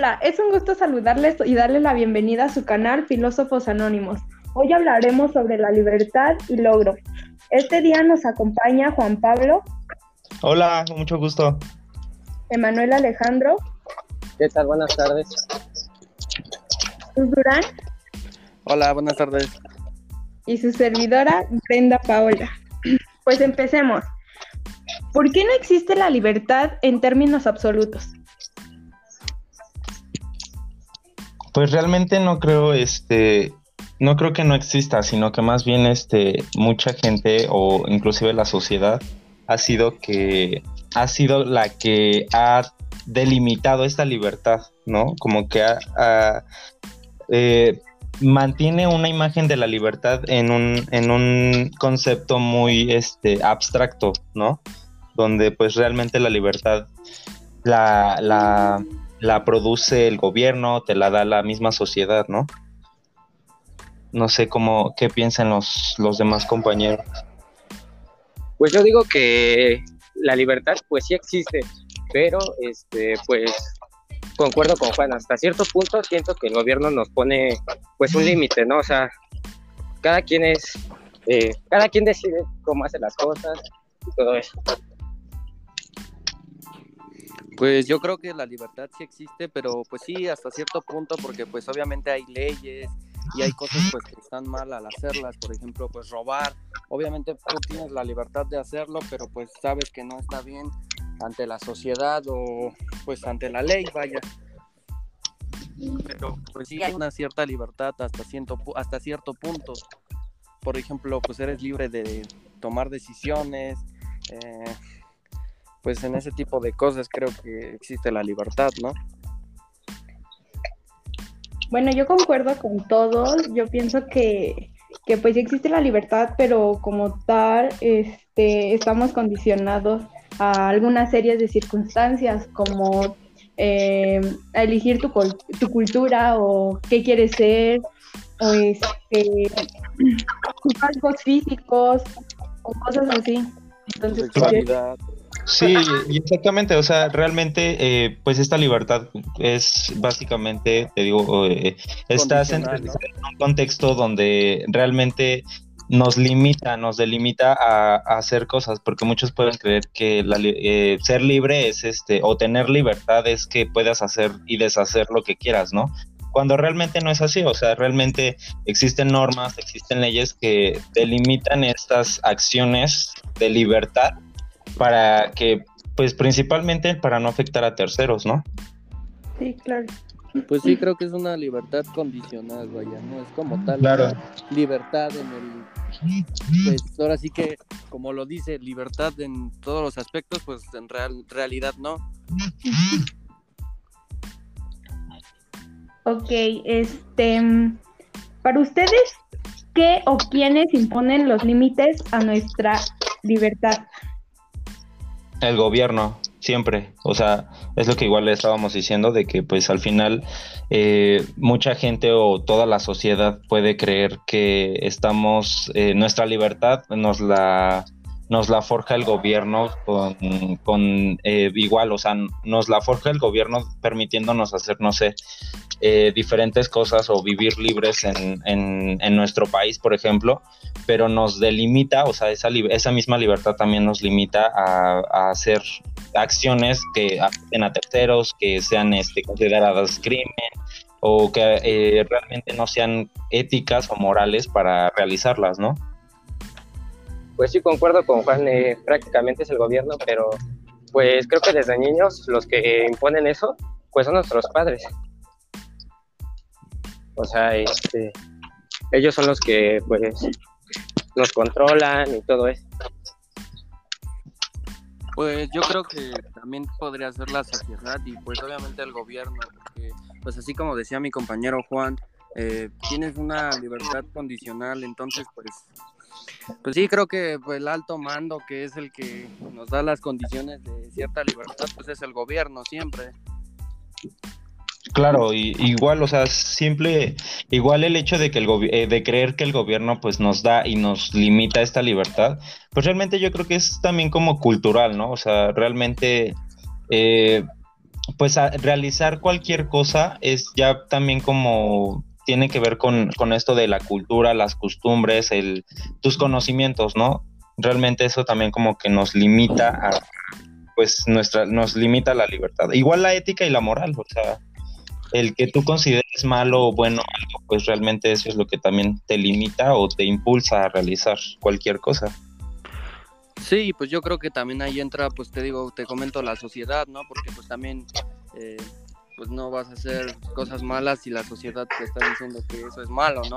Hola, es un gusto saludarles y darles la bienvenida a su canal Filósofos Anónimos. Hoy hablaremos sobre la libertad y logro. Este día nos acompaña Juan Pablo. Hola, mucho gusto. Emanuel Alejandro. ¿Qué tal? Buenas tardes. Sus Durán. Hola, buenas tardes. Y su servidora, Brenda Paola. Pues empecemos. ¿Por qué no existe la libertad en términos absolutos? Pues realmente no creo, este, no creo que no exista, sino que más bien, este, mucha gente o inclusive la sociedad ha sido que ha sido la que ha delimitado esta libertad, ¿no? Como que ha, eh, mantiene una imagen de la libertad en un, en un concepto muy este, abstracto, ¿no? Donde pues realmente la libertad la, la la produce el gobierno, te la da la misma sociedad, ¿no? No sé cómo, qué piensan los, los demás compañeros. Pues yo digo que la libertad pues sí existe, pero este pues concuerdo con Juan, hasta cierto punto siento que el gobierno nos pone pues un límite, ¿no? O sea, cada quien es, eh, cada quien decide cómo hace las cosas y todo eso. Pues yo creo que la libertad sí existe, pero pues sí, hasta cierto punto, porque pues obviamente hay leyes y hay cosas pues que están mal al hacerlas, por ejemplo, pues robar. Obviamente tú tienes la libertad de hacerlo, pero pues sabes que no está bien ante la sociedad o pues ante la ley, vaya. Pero pues sí hay una cierta libertad hasta cierto, hasta cierto punto. Por ejemplo, pues eres libre de tomar decisiones, eh, pues en ese tipo de cosas creo que existe la libertad, ¿no? Bueno, yo concuerdo con todos. Yo pienso que, que pues existe la libertad, pero como tal, este, estamos condicionados a algunas series de circunstancias, como eh, a elegir tu, tu, cultura o qué quieres ser, o este, tus rasgos físicos, o cosas así. Entonces, pues, Sí, exactamente, o sea, realmente, eh, pues esta libertad es básicamente, te digo, eh, estás en, un contexto donde realmente nos limita, nos delimita a, hacer cosas, porque muchos pueden creer que la, eh, ser libre es este, o tener libertad es que puedas hacer y deshacer lo que quieras, ¿no? Cuando realmente no es así, o sea, realmente existen normas, existen leyes que delimitan estas acciones de libertad para que, pues principalmente para no afectar a terceros, ¿no? Sí, claro. Pues sí, creo que es una libertad condicional, vaya, no es como tal claro. libertad en el... Pues ahora sí que, como lo dice, libertad en todos los aspectos, pues en real, realidad no. Ok, este, para ustedes, ¿qué o quiénes imponen los límites a nuestra libertad? El gobierno, siempre. O sea, es lo que igual le estábamos diciendo, de que pues al final eh, mucha gente o toda la sociedad puede creer que estamos, eh, nuestra libertad nos la nos la forja el gobierno con, con eh, igual, o sea, nos la forja el gobierno permitiéndonos hacer, no sé, eh, diferentes cosas o vivir libres en, en, nuestro país, por ejemplo, pero nos delimita, o sea, esa, esa misma libertad también nos limita a, hacer acciones que afecten a terceros, que sean este, consideradas crimen o que eh, realmente no sean éticas o morales para realizarlas, ¿no? Pues sí concuerdo con Juan, eh, prácticamente es el gobierno, pero pues creo que desde niños los que imponen eso, pues son nuestros padres. O sea, este, ellos son los que pues nos controlan y todo eso. Pues yo creo que también podría ser la sociedad y pues obviamente el gobierno, porque pues así como decía mi compañero Juan, eh, tienes una libertad condicional, entonces pues pues sí, creo que pues, el alto mando, que es el que nos da las condiciones de cierta libertad, pues es el gobierno siempre. Claro, y, igual, o sea, simple, igual el hecho de que el eh, de creer que el gobierno pues nos da y nos limita esta libertad, pues realmente yo creo que es también como cultural, ¿no? O sea, realmente, eh, pues realizar cualquier cosa es ya también como tiene que ver con, con, esto de la cultura, las costumbres, el, tus conocimientos, ¿no? Realmente eso también como que nos limita a, pues nuestra, nos limita la libertad. Igual la ética y la moral, o sea, el que tú consideres malo o bueno algo, pues realmente eso es lo que también te limita o te impulsa a realizar cualquier cosa. Sí, pues yo creo que también ahí entra, pues te digo, te comento la sociedad, ¿no? Porque pues también, eh, pues no vas a hacer cosas malas si la sociedad te está diciendo que eso es malo, ¿no?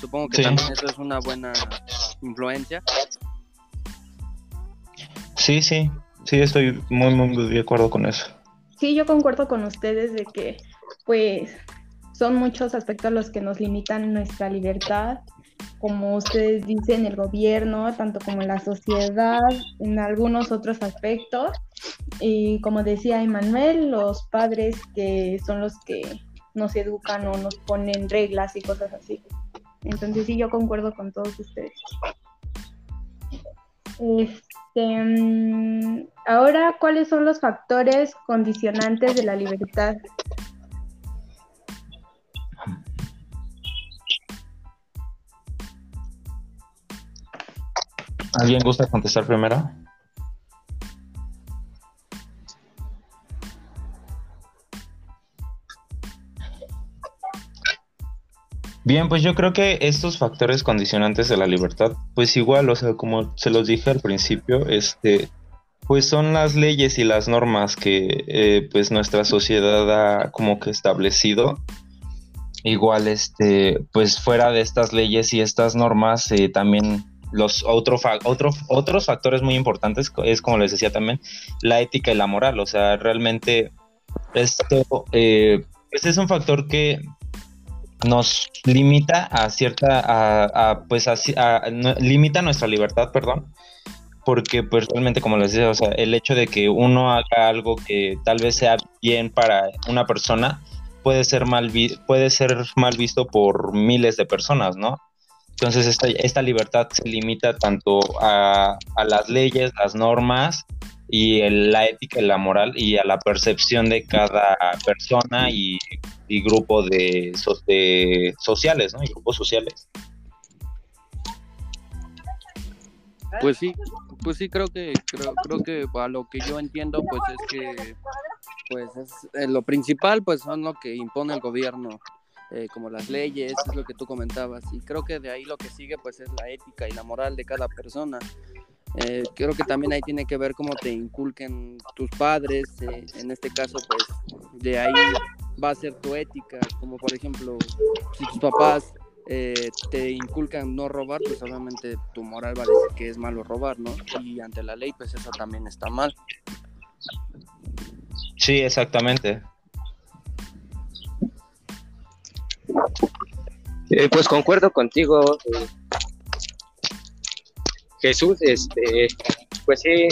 Supongo que también eso es una buena influencia. Sí, sí, sí, estoy muy, muy de acuerdo con eso. Sí, yo concuerdo con ustedes de que, pues, son muchos aspectos los que nos limitan nuestra libertad como ustedes dicen, el gobierno, tanto como la sociedad, en algunos otros aspectos. Y como decía Emanuel, los padres que son los que nos educan o nos ponen reglas y cosas así. Entonces sí, yo concuerdo con todos ustedes. Este, mm, ahora, ¿cuáles son los factores condicionantes de la libertad? ¿Alguien gusta contestar primero? Bien, pues yo creo que estos factores condicionantes de la libertad, pues igual, o sea, como se los dije al principio, este, pues son las leyes y las normas que eh, pues nuestra sociedad ha como que establecido. Igual, este, pues fuera de estas leyes y estas normas, eh, también los otro otros factores muy importantes es, como les decía también, la ética y la moral. O sea, realmente esto eh, pues es un factor que nos limita a cierta, a, pues limita nuestra libertad, perdón, porque pues realmente como les decía, o sea, el hecho de que uno haga algo que tal vez sea bien para una persona puede ser mal puede ser mal visto por miles de personas, ¿no? Entonces esta, esta libertad se limita tanto a, las leyes, las normas y la ética y la moral y a la percepción de cada persona y, grupo de, sociales, ¿no? Y grupos sociales. Pues sí, pues sí creo que creo, creo que a lo que yo entiendo pues es que pues es eh, lo principal pues son lo que impone el gobierno eh, como las leyes, es lo que tú comentabas. Y creo que de ahí lo que sigue pues es la ética y la moral de cada persona. Eh, creo que también ahí tiene que ver cómo te inculquen tus padres, eh, en este caso pues de ahí va a ser tu ética, como por ejemplo si tus papás te inculcan no robar, pues obviamente tu moral va a decir que es malo robar, ¿no? Y ante la ley pues eso también está mal. Sí, exactamente. Eh, pues concuerdo contigo, eh, Jesús. Este, pues sí,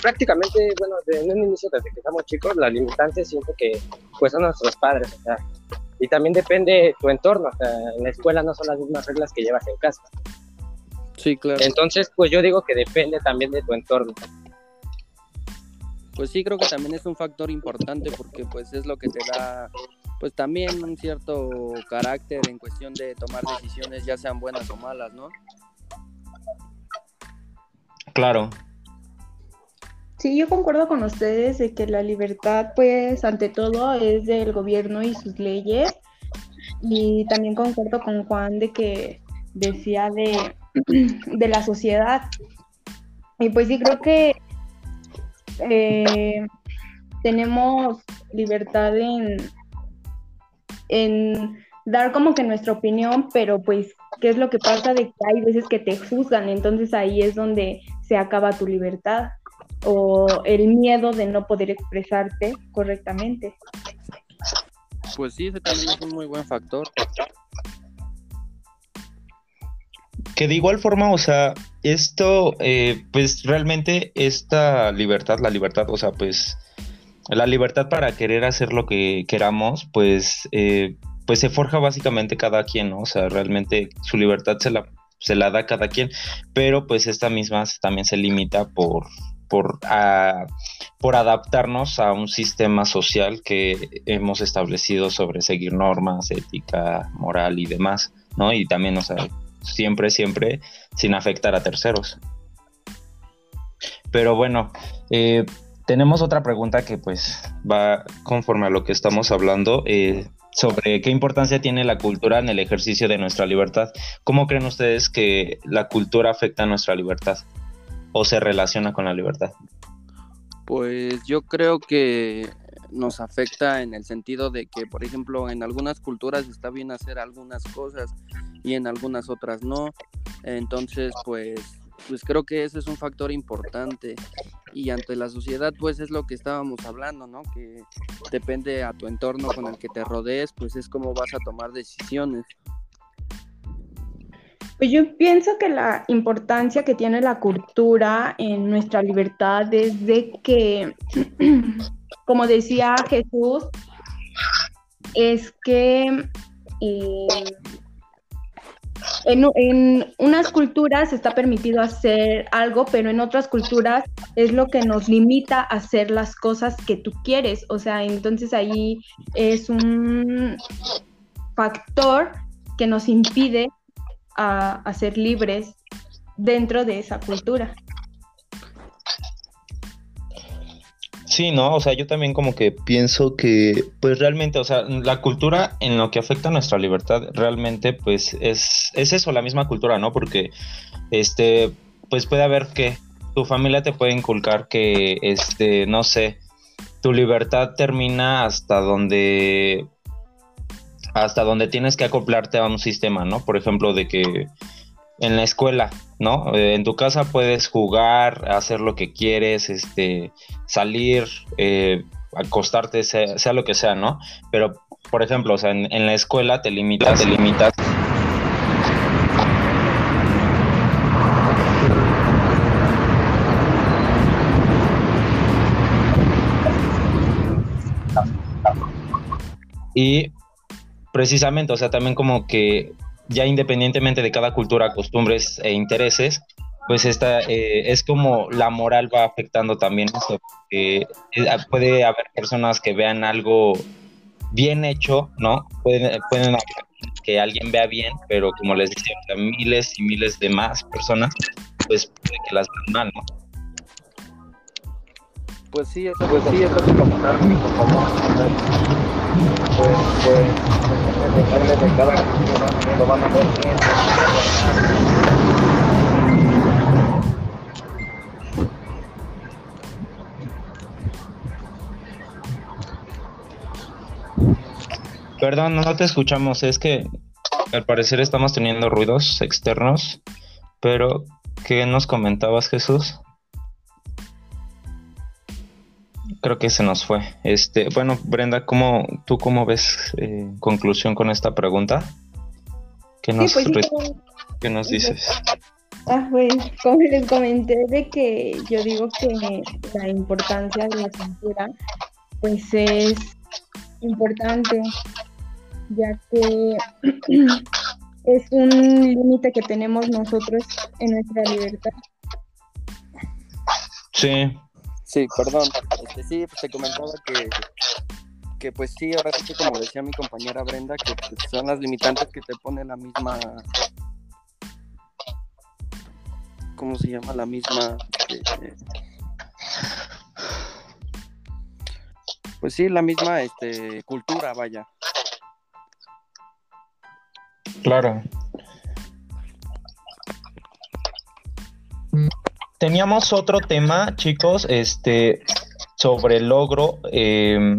prácticamente, bueno, en un inicio desde que estamos chicos, la limitante siento que pues son nuestros padres, o sea, y también depende tu entorno, o sea, en la escuela no son las mismas reglas que llevas en casa. Sí, claro. Entonces, pues yo digo que depende también de tu entorno. Pues sí, creo que también es un factor importante porque pues es lo que te da pues también un cierto carácter en cuestión de tomar decisiones, ya sean buenas o malas, ¿no? Claro. Sí, yo concuerdo con ustedes de que la libertad, pues, ante todo, es del gobierno y sus leyes. Y también concuerdo con Juan de que decía de, de la sociedad. Y pues sí, creo que eh, tenemos libertad en, en dar como que nuestra opinión, pero pues, ¿qué es lo que pasa? De que hay veces que te juzgan, entonces ahí es donde se acaba tu libertad o el miedo de no poder expresarte correctamente. Pues sí, ese también es un muy buen factor. Que de igual forma, o sea, esto, eh, pues realmente esta libertad, la libertad, o sea, pues la libertad para querer hacer lo que queramos, pues, eh, pues se forja básicamente cada quien, ¿no? O sea, realmente su libertad se la, se la da cada quien, pero pues esta misma también se limita por, por, por adaptarnos a un sistema social que hemos establecido sobre seguir normas, ética, moral y demás, ¿no? Y también, o sea, siempre, siempre sin afectar a terceros. Pero bueno, eh, tenemos otra pregunta que pues va conforme a lo que estamos hablando eh, sobre qué importancia tiene la cultura en el ejercicio de nuestra libertad. ¿Cómo creen ustedes que la cultura afecta a nuestra libertad o se relaciona con la libertad? Pues yo creo que nos afecta en el sentido de que, por ejemplo, en algunas culturas está bien hacer algunas cosas y en algunas otras no. Entonces, pues pues creo que ese es un factor importante y ante la sociedad pues es lo que estábamos hablando, ¿no? Que depende a tu entorno con el que te rodees, pues es como vas a tomar decisiones. Pues yo pienso que la importancia que tiene la cultura en nuestra libertad es de que, como decía Jesús, es que eh, en, unas culturas está permitido hacer algo, pero en otras culturas es lo que nos limita a hacer las cosas que tú quieres. O sea, entonces ahí es un factor que nos impide a ser libres dentro de esa cultura. Sí, no, o sea, yo también como que pienso que, pues realmente, o sea, la cultura en lo que afecta a nuestra libertad, realmente, pues es, es eso, la misma cultura, ¿no? Porque, este, pues puede haber que tu familia te puede inculcar que, este, no sé, tu libertad termina hasta donde, hasta donde tienes que acoplarte a un sistema, ¿no? Por ejemplo, de que en la escuela, ¿no? Eh, en tu casa puedes jugar, hacer lo que quieres, este, salir, eh, acostarte, sea, lo que sea, ¿no? Pero, por ejemplo, o sea, en, la escuela te limitas, te limitas. Y precisamente, o sea, también como que ya independientemente de cada cultura, costumbres e intereses, pues esta eh, es como la moral va afectando también esto. Eh, puede haber personas que vean algo bien hecho, ¿no? Pueden, pueden que alguien vea bien, pero como les decía, miles y miles de más personas, pues puede que las vean mal, ¿no? Pues sí, eso, pues sí, eso es Perdón, no te escuchamos. Es que al parecer estamos teniendo ruidos externos. Pero, ¿qué nos comentabas, Jesús? Creo que se nos fue. Este, bueno, Brenda, ¿cómo, ¿tú cómo ves eh, conclusión con esta pregunta? ¿Qué nos, pues ¿qué nos dices? Ah, pues, como les comenté de que yo digo que la importancia de la cultura pues es importante ya que es un límite que tenemos nosotros en nuestra libertad. Sí. Sí, perdón. Este, sí, pues te comentaba que, que pues sí, ahora sí que como decía mi compañera Brenda, que pues, son las limitantes que te pone la misma... ¿Cómo se llama? La misma... Este, pues sí, la misma este, cultura, vaya. Claro. Teníamos otro tema, chicos, este, sobre el logro. Eh,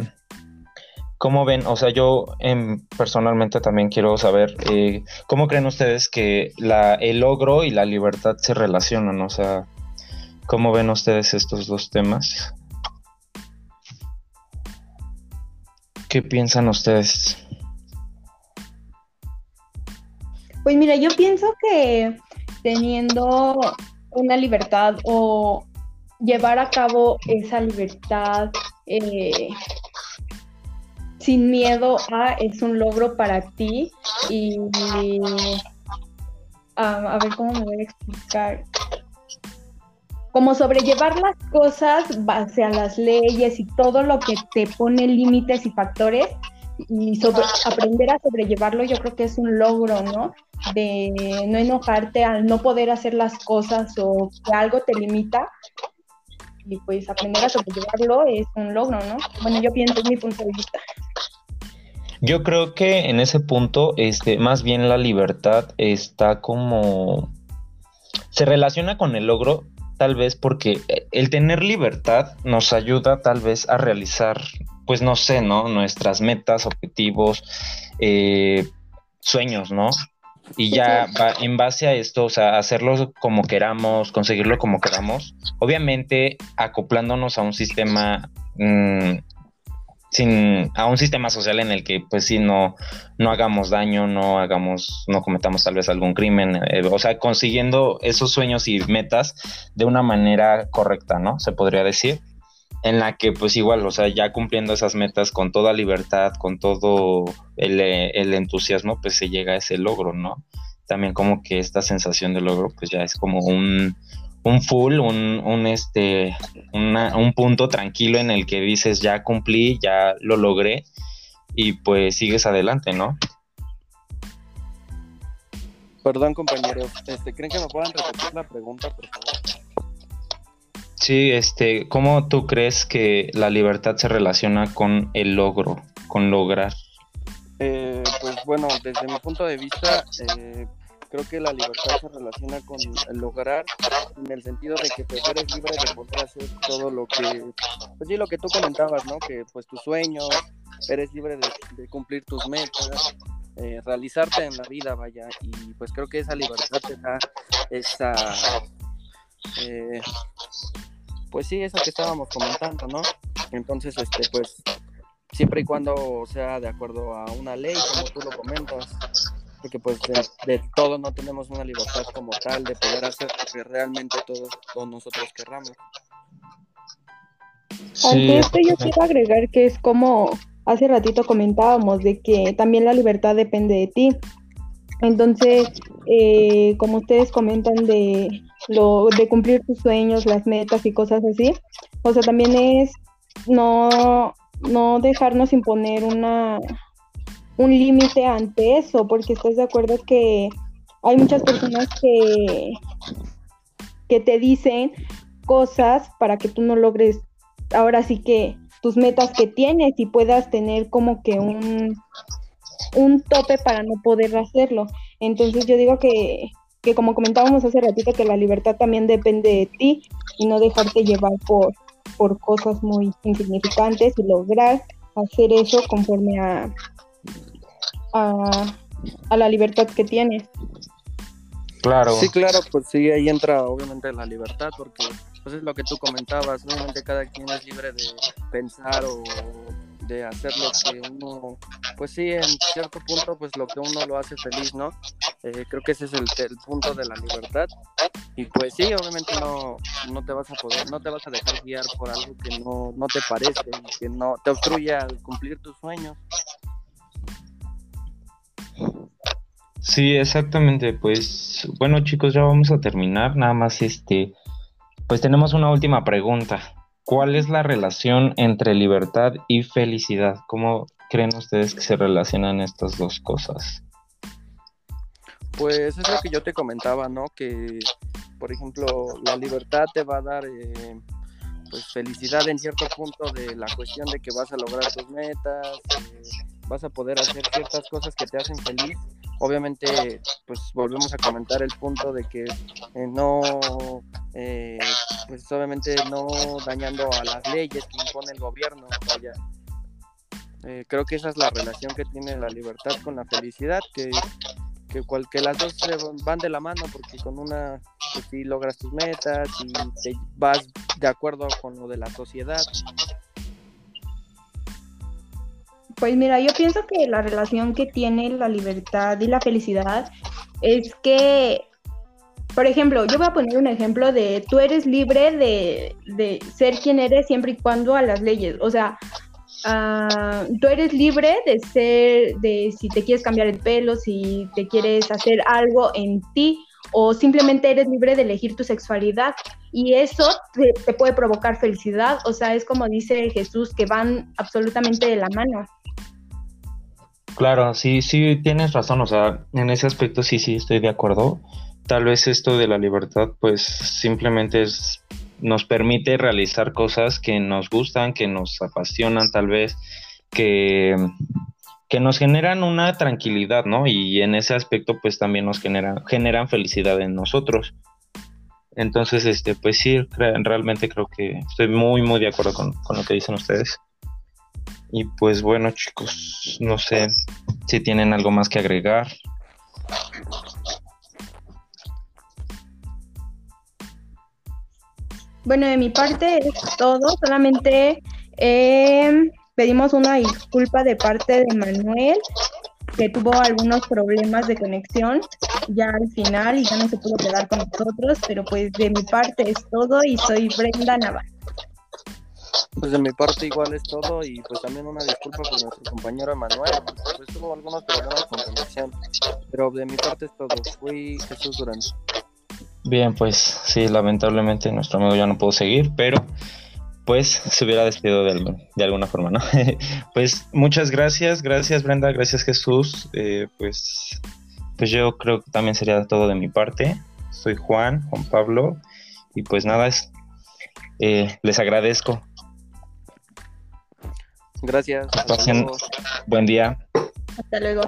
¿Cómo ven? O sea, yo em, personalmente también quiero saber eh, cómo creen ustedes que la, el logro y la libertad se relacionan. O sea, ¿cómo ven ustedes estos dos temas? ¿Qué piensan ustedes? Pues mira, yo pienso que teniendo una libertad o llevar a cabo esa libertad eh, sin miedo a es un logro para ti y a ver cómo me voy a explicar. como sobrellevar las cosas base a las leyes y todo lo que te pone límites y factores y sobre, aprender a sobrellevarlo yo creo que es un logro, ¿no? De no enojarte al no poder hacer las cosas o que algo te limita y pues aprender a sobrellevarlo es un logro, ¿no? Bueno, yo pienso es mi punto de vista. Yo creo que en ese punto, este, más bien la libertad está como se relaciona con el logro tal vez porque eh, el tener libertad nos ayuda tal vez a realizar, pues no sé, ¿no? Nuestras metas, objetivos, eh, sueños, ¿no? Y ya va, en base a esto, o sea, hacerlo como queramos, conseguirlo como queramos, obviamente acoplándonos a un sistema mm, sin a un sistema social en el que pues sí no no hagamos daño no hagamos no cometamos tal vez algún crimen eh, o sea consiguiendo esos sueños y metas de una manera correcta no se podría decir en la que pues igual o sea ya cumpliendo esas metas con toda libertad con todo el, el entusiasmo pues se llega a ese logro no también como que esta sensación de logro pues ya es como un un full, un, este, un punto tranquilo en el que dices ya cumplí, ya lo logré y pues sigues adelante, ¿no? Perdón, compañeros, este, ¿creen que me puedan repetir la pregunta, por favor? Sí, este, ¿cómo tú crees que la libertad se relaciona con el logro, con lograr? Eh, pues bueno, desde mi punto de vista, eh, creo que la libertad se relaciona con el lograr en el sentido de que pues eres libre de poder hacer todo lo que pues sí lo que tú comentabas no que pues tus sueños eres libre de, cumplir tus metas eh, realizarte en la vida vaya y pues creo que esa libertad te da esa eh, pues sí eso que estábamos comentando no entonces este pues siempre y cuando sea de acuerdo a una ley como tú lo comentas porque pues de, todo no tenemos una libertad como tal de poder hacer lo que realmente todos, nosotros querramos. Ante esto yo quiero agregar que es como hace ratito comentábamos de que también la libertad depende de ti. Entonces, eh, como ustedes comentan de lo de cumplir tus sueños, las metas y cosas así, o sea, también es no, no dejarnos imponer una, un límite ante eso, porque estás de acuerdo que hay muchas personas que, que te dicen cosas para que tú no logres ahora sí que tus metas que tienes y puedas tener como que un, un tope para no poder hacerlo. Entonces yo digo que, que como comentábamos hace ratito, que la libertad también depende de ti y no dejarte llevar por, por cosas muy insignificantes y lograr hacer eso conforme a, a, la libertad que tienes. Claro. Sí, claro, pues sí, ahí entra obviamente la libertad, porque pues es lo que tú comentabas, obviamente cada quien es libre de pensar o de hacer lo que uno, pues sí, en cierto punto, pues lo que uno lo hace feliz, ¿no? Eh, creo que ese es el, punto de la libertad. Y pues sí, obviamente no, no te vas a poder, no te vas a dejar guiar por algo que no, no te parece, que no te obstruye al cumplir tus sueños. Sí, exactamente. Pues bueno, chicos, ya vamos a terminar. Nada más este, pues tenemos una última pregunta. ¿Cuál es la relación entre libertad y felicidad? ¿Cómo creen ustedes que se relacionan estas dos cosas? Pues es lo que yo te comentaba, ¿no? Que, por ejemplo, la libertad te va a dar eh, pues felicidad en cierto punto de la cuestión de que vas a lograr tus metas, eh, vas a poder hacer ciertas cosas que te hacen feliz. Obviamente, pues volvemos a comentar el punto de que eh, no, eh, pues obviamente no dañando a las leyes que impone el gobierno. Eh, creo que esa es la relación que tiene la libertad con la felicidad, que, que, cual, que las dos van de la mano, porque con una, pues logras tus metas y te vas de acuerdo con lo de la sociedad, pues mira, yo pienso que la relación que tiene la libertad y la felicidad es que, por ejemplo, yo voy a poner un ejemplo de tú eres libre de, ser quien eres siempre y cuando a las leyes. O sea, ah, tú eres libre de ser, de si te quieres cambiar el pelo, si te quieres hacer algo en ti o simplemente eres libre de elegir tu sexualidad y eso te, puede provocar felicidad, o sea, es como dice Jesús, que van absolutamente de la mano. Claro, sí, sí, tienes razón, o sea, en ese aspecto sí, sí, estoy de acuerdo. Tal vez esto de la libertad, pues simplemente es, nos permite realizar cosas que nos gustan, que nos apasionan, tal vez, que, que nos generan una tranquilidad, ¿no? Y en ese aspecto, pues también nos generan, generan felicidad en nosotros. Entonces, este, pues sí, realmente creo que estoy muy, muy de acuerdo con, con, lo que dicen ustedes. Y pues bueno, chicos, no sé si tienen algo más que agregar. Bueno, de mi parte es todo, solamente eh, pedimos una disculpa de parte de Manuel, que tuvo algunos problemas de conexión ya al final y ya no se pudo quedar con nosotros, pero pues de mi parte es todo y soy Brenda Navarro. Pues de mi parte igual es todo y pues también una disculpa por nuestro compañero Manuel, pues tuvo algunos problemas con conexión, pero de mi parte es todo. Fui Jesús Durán. Bien, pues sí, lamentablemente nuestro amigo ya no pudo seguir, pero pues se hubiera despedido de, alguna forma, ¿no? pues muchas gracias, gracias Brenda, gracias Jesús, eh, pues, pues yo creo que también sería todo de mi parte. Soy Juan, Juan Pablo, y pues nada, es, eh, les agradezco. Gracias. Pasen buen día. Hasta luego.